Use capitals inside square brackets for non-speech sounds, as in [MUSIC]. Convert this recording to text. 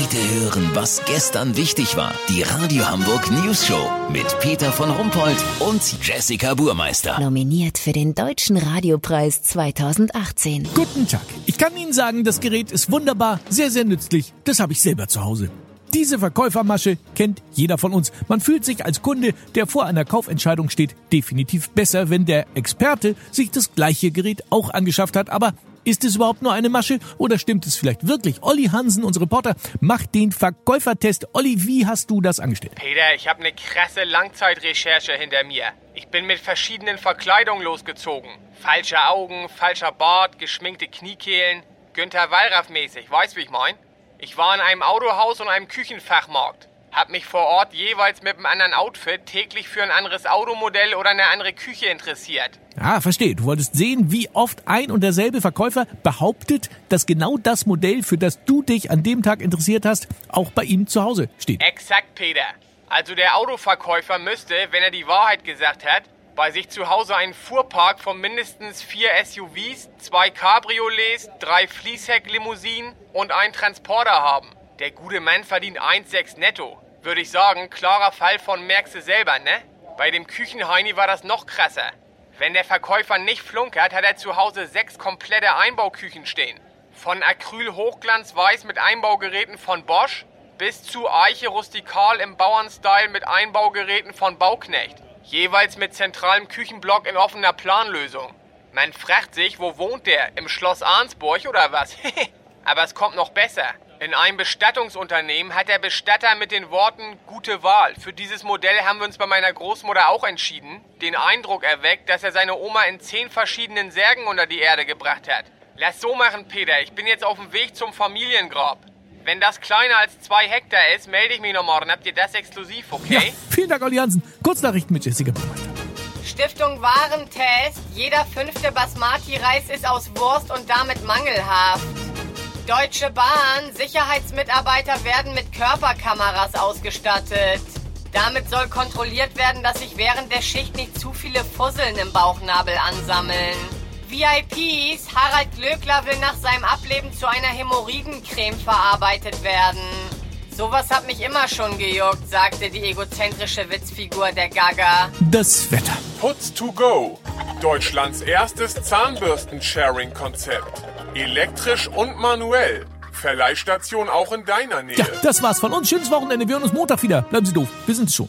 Heute hören, was gestern wichtig war. Die Radio Hamburg News Show mit Peter von Rumpold und Jessica Burmeister. Nominiert für den Deutschen Radiopreis 2018. Guten Tag. Ich kann Ihnen sagen, das Gerät ist wunderbar, sehr, sehr nützlich. Das habe ich selber zu Hause. Diese Verkäufermasche kennt jeder von uns. Man fühlt sich als Kunde, der vor einer Kaufentscheidung steht, definitiv besser, wenn der Experte sich das gleiche Gerät auch angeschafft hat. Aber ist es überhaupt nur eine Masche oder stimmt es vielleicht wirklich? Olli Hansen, unser Reporter, macht den Verkäufertest. Olli, wie hast du das angestellt? Peter, ich habe eine krasse Langzeitrecherche hinter mir. Ich bin mit verschiedenen Verkleidungen losgezogen. Falsche Augen, falscher Bart, geschminkte Kniekehlen. Günther Wallraff mäßig, weißt wie ich mein? Ich war in einem Autohaus und einem Küchenfachmarkt. Hab mich vor Ort jeweils mit einem anderen Outfit täglich für ein anderes Automodell oder eine andere Küche interessiert. Ah, verstehe. Du wolltest sehen, wie oft ein und derselbe Verkäufer behauptet, dass genau das Modell, für das du dich an dem Tag interessiert hast, auch bei ihm zu Hause steht. Exakt, Peter. Also der Autoverkäufer müsste, wenn er die Wahrheit gesagt hat, bei sich zu Hause einen Fuhrpark von mindestens vier SUVs, zwei Cabriolets, drei Fließhecklimousinen und einen Transporter haben. Der gute Mann verdient 1,6 netto. Würde ich sagen, klarer Fall von merkst du selber, ne? Bei dem Küchenheini war das noch krasser. Wenn der Verkäufer nicht flunkert, hat er zu Hause sechs komplette Einbauküchen stehen. Von Acryl Hochglanzweiß mit Einbaugeräten von Bosch bis zu Eiche Rustikal im Bauernstyle mit Einbaugeräten von Bauknecht. Jeweils mit zentralem Küchenblock in offener Planlösung. Man fragt sich, wo wohnt der? Im Schloss Arnsburg oder was? [LAUGHS] Aber es kommt noch besser. In einem Bestattungsunternehmen hat der Bestatter mit den Worten gute Wahl. Für dieses Modell haben wir uns bei meiner Großmutter auch entschieden. Den Eindruck erweckt, dass er seine Oma in zehn verschiedenen Särgen unter die Erde gebracht hat. Lass so machen, Peter. Ich bin jetzt auf dem Weg zum Familiengrab. Wenn das kleiner als zwei Hektar ist, melde ich mich noch morgen. Habt ihr das exklusiv, okay? Ja, vielen Dank, Olli Hansen. Kurznachrichten mit Jessica. Stiftung Warentest. Jeder fünfte Basmati-Reis ist aus Wurst und damit mangelhaft. Deutsche Bahn. Sicherheitsmitarbeiter werden mit Körperkameras ausgestattet. Damit soll kontrolliert werden, dass sich während der Schicht nicht zu viele Fusseln im Bauchnabel ansammeln. VIPs. Harald Glöckler will nach seinem Ableben zu einer Hämorrhoidencreme verarbeitet werden. Sowas hat mich immer schon gejuckt, sagte die egozentrische Witzfigur der Gaga. Das Wetter. Putz to go. Deutschlands erstes Zahnbürsten-Sharing-Konzept. Elektrisch und manuell. Verleihstation auch in deiner Nähe. Ja, das war's von uns. Schönes Wochenende. Wir hören uns Montag wieder. Bleiben Sie doof. Wir sind's schon.